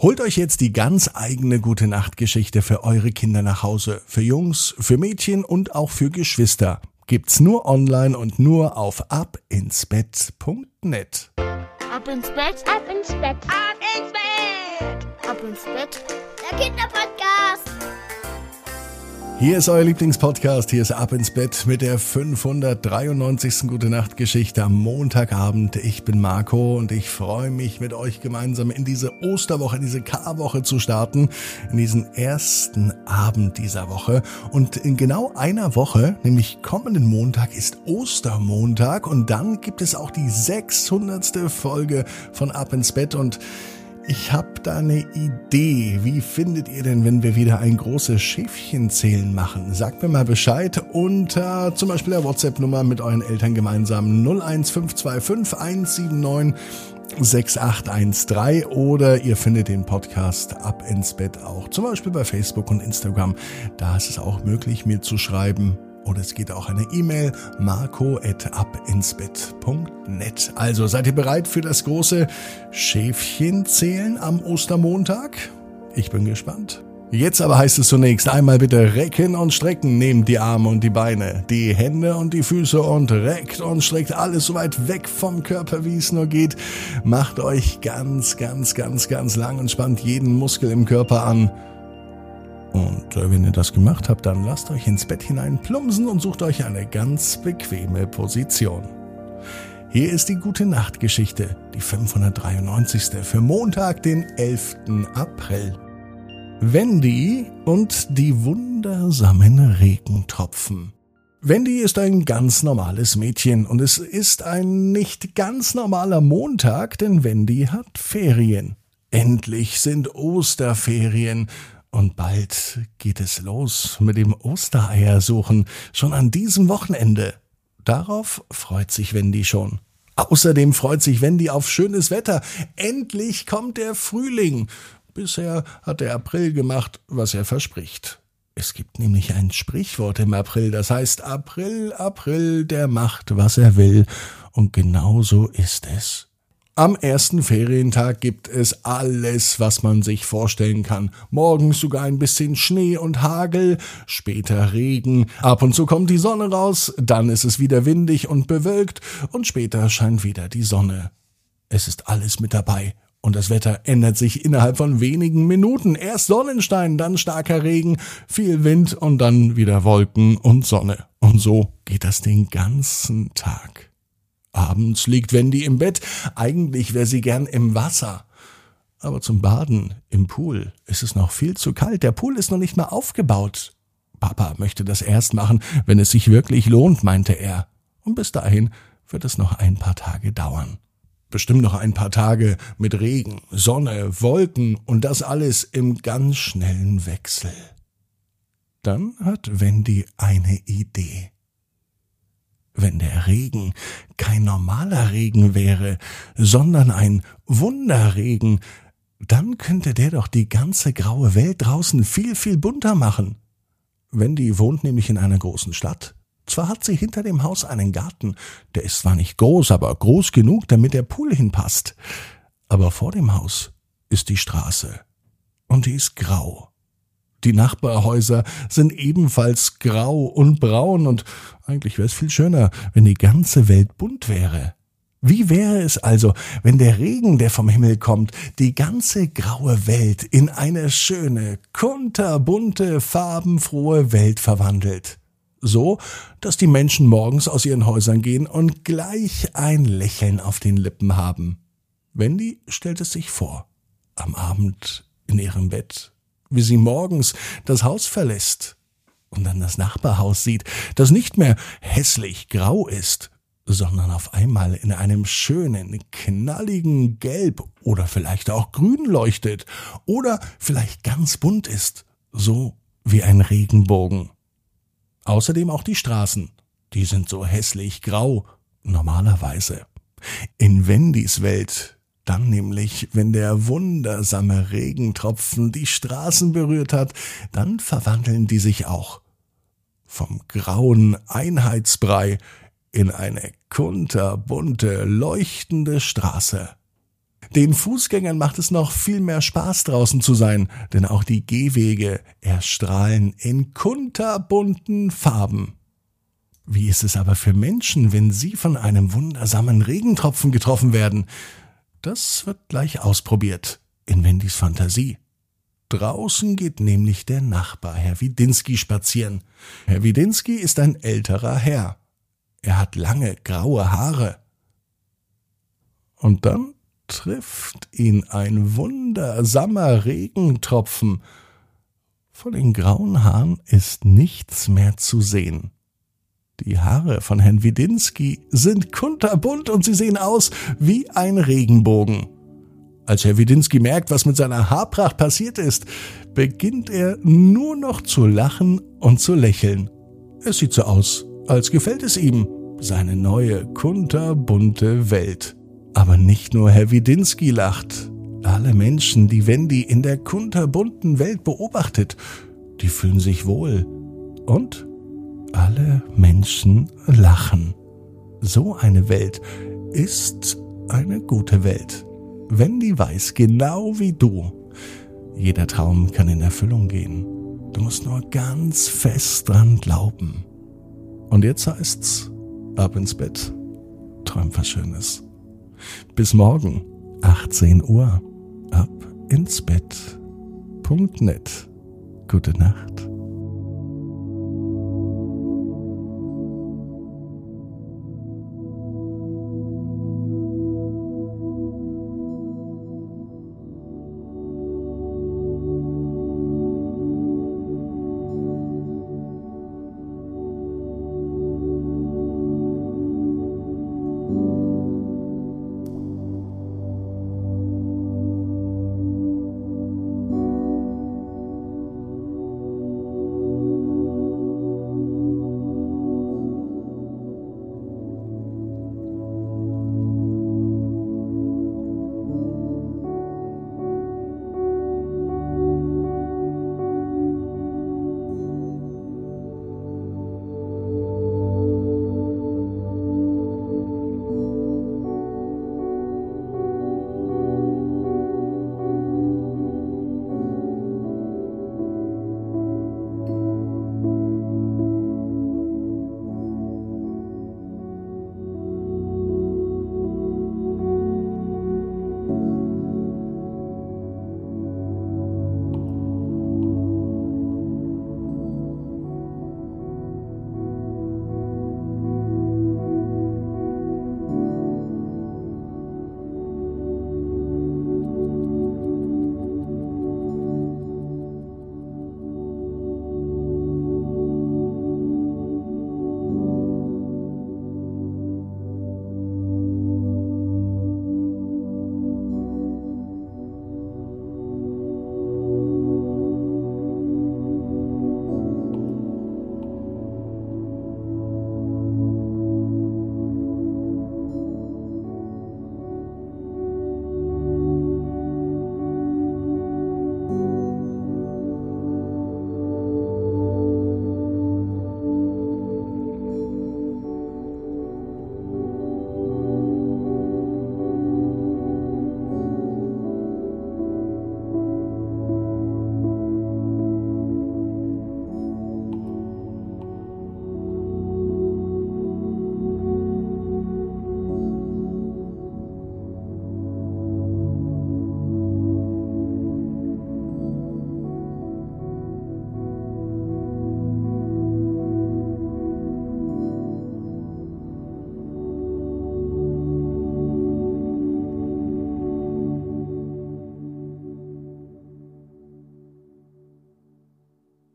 Holt euch jetzt die ganz eigene gute Nachtgeschichte für eure Kinder nach Hause. Für Jungs, für Mädchen und auch für Geschwister. Gibt's nur online und nur auf abinsbett.net. Ab ins Bett, ab ins Bett, ab ins Bett, ab ins Bett. Der Kinderpodcast. Hier ist euer Lieblingspodcast. Hier ist Ab ins Bett mit der 593. Gute Nacht Geschichte am Montagabend. Ich bin Marco und ich freue mich mit euch gemeinsam in diese Osterwoche, in diese Karwoche zu starten, in diesen ersten Abend dieser Woche. Und in genau einer Woche, nämlich kommenden Montag, ist Ostermontag und dann gibt es auch die 600. Folge von Ab ins Bett und ich habe da eine Idee. Wie findet ihr denn, wenn wir wieder ein großes Schäfchenzählen machen? Sagt mir mal Bescheid unter zum Beispiel der WhatsApp-Nummer mit euren Eltern gemeinsam 01525 179 6813 oder ihr findet den Podcast ab ins Bett auch zum Beispiel bei Facebook und Instagram. Da ist es auch möglich, mir zu schreiben oder es geht auch eine E-Mail marco.abinsbett.net. Also seid ihr bereit für das große Schäfchenzählen am Ostermontag? Ich bin gespannt. Jetzt aber heißt es zunächst einmal bitte recken und strecken. Nehmt die Arme und die Beine, die Hände und die Füße und reckt und streckt alles so weit weg vom Körper, wie es nur geht. Macht euch ganz, ganz, ganz, ganz lang und spannt jeden Muskel im Körper an. Und äh, wenn ihr das gemacht habt, dann lasst euch ins Bett hinein plumpsen und sucht euch eine ganz bequeme Position. Hier ist die gute Nachtgeschichte, die 593. für Montag, den 11. April. Wendy und die wundersamen Regentropfen. Wendy ist ein ganz normales Mädchen und es ist ein nicht ganz normaler Montag, denn Wendy hat Ferien. Endlich sind Osterferien und bald geht es los mit dem Ostereiersuchen, schon an diesem Wochenende. Darauf freut sich Wendy schon. Außerdem freut sich Wendy auf schönes Wetter. Endlich kommt der Frühling. Bisher hat der April gemacht, was er verspricht. Es gibt nämlich ein Sprichwort im April, das heißt April, April, der macht, was er will. Und genau so ist es. Am ersten Ferientag gibt es alles, was man sich vorstellen kann. Morgens sogar ein bisschen Schnee und Hagel, später Regen, ab und zu kommt die Sonne raus, dann ist es wieder windig und bewölkt und später scheint wieder die Sonne. Es ist alles mit dabei. Und das Wetter ändert sich innerhalb von wenigen Minuten. Erst Sonnenstein, dann starker Regen, viel Wind und dann wieder Wolken und Sonne. Und so geht das den ganzen Tag. Abends liegt Wendy im Bett. Eigentlich wäre sie gern im Wasser. Aber zum Baden im Pool ist es noch viel zu kalt. Der Pool ist noch nicht mal aufgebaut. Papa möchte das erst machen, wenn es sich wirklich lohnt, meinte er. Und bis dahin wird es noch ein paar Tage dauern. Bestimmt noch ein paar Tage mit Regen, Sonne, Wolken und das alles im ganz schnellen Wechsel. Dann hat Wendy eine Idee wenn der Regen kein normaler Regen wäre, sondern ein Wunderregen, dann könnte der doch die ganze graue Welt draußen viel, viel bunter machen. Wendy wohnt nämlich in einer großen Stadt. Zwar hat sie hinter dem Haus einen Garten, der ist zwar nicht groß, aber groß genug, damit der Pool hinpasst. Aber vor dem Haus ist die Straße. Und die ist grau. Die Nachbarhäuser sind ebenfalls grau und braun und eigentlich wäre es viel schöner, wenn die ganze Welt bunt wäre. Wie wäre es also, wenn der Regen, der vom Himmel kommt, die ganze graue Welt in eine schöne, kunterbunte, farbenfrohe Welt verwandelt? So, dass die Menschen morgens aus ihren Häusern gehen und gleich ein Lächeln auf den Lippen haben. Wendy stellt es sich vor, am Abend in ihrem Bett wie sie morgens das Haus verlässt und dann das Nachbarhaus sieht, das nicht mehr hässlich grau ist, sondern auf einmal in einem schönen, knalligen Gelb oder vielleicht auch grün leuchtet oder vielleicht ganz bunt ist, so wie ein Regenbogen. Außerdem auch die Straßen, die sind so hässlich grau, normalerweise. In Wendys Welt dann nämlich, wenn der wundersame Regentropfen die Straßen berührt hat, dann verwandeln die sich auch vom grauen Einheitsbrei in eine kunterbunte, leuchtende Straße. Den Fußgängern macht es noch viel mehr Spaß draußen zu sein, denn auch die Gehwege erstrahlen in kunterbunten Farben. Wie ist es aber für Menschen, wenn sie von einem wundersamen Regentropfen getroffen werden? Das wird gleich ausprobiert in Wendys Fantasie. Draußen geht nämlich der Nachbar, Herr Widinski, spazieren. Herr Widinski ist ein älterer Herr. Er hat lange graue Haare. Und dann trifft ihn ein wundersamer Regentropfen. Von den grauen Haaren ist nichts mehr zu sehen. Die Haare von Herrn Widinski sind kunterbunt und sie sehen aus wie ein Regenbogen. Als Herr Widinski merkt, was mit seiner Haarpracht passiert ist, beginnt er nur noch zu lachen und zu lächeln. Es sieht so aus, als gefällt es ihm, seine neue kunterbunte Welt. Aber nicht nur Herr Widinski lacht. Alle Menschen, die Wendy in der kunterbunten Welt beobachtet, die fühlen sich wohl. Und alle Menschen lachen. So eine Welt ist eine gute Welt. Wendy weiß genau wie du. Jeder Traum kann in Erfüllung gehen. Du musst nur ganz fest dran glauben. Und jetzt heißt's, ab ins Bett. Träum was Schönes. Bis morgen, 18 Uhr, ab ins Bett.net. Gute Nacht.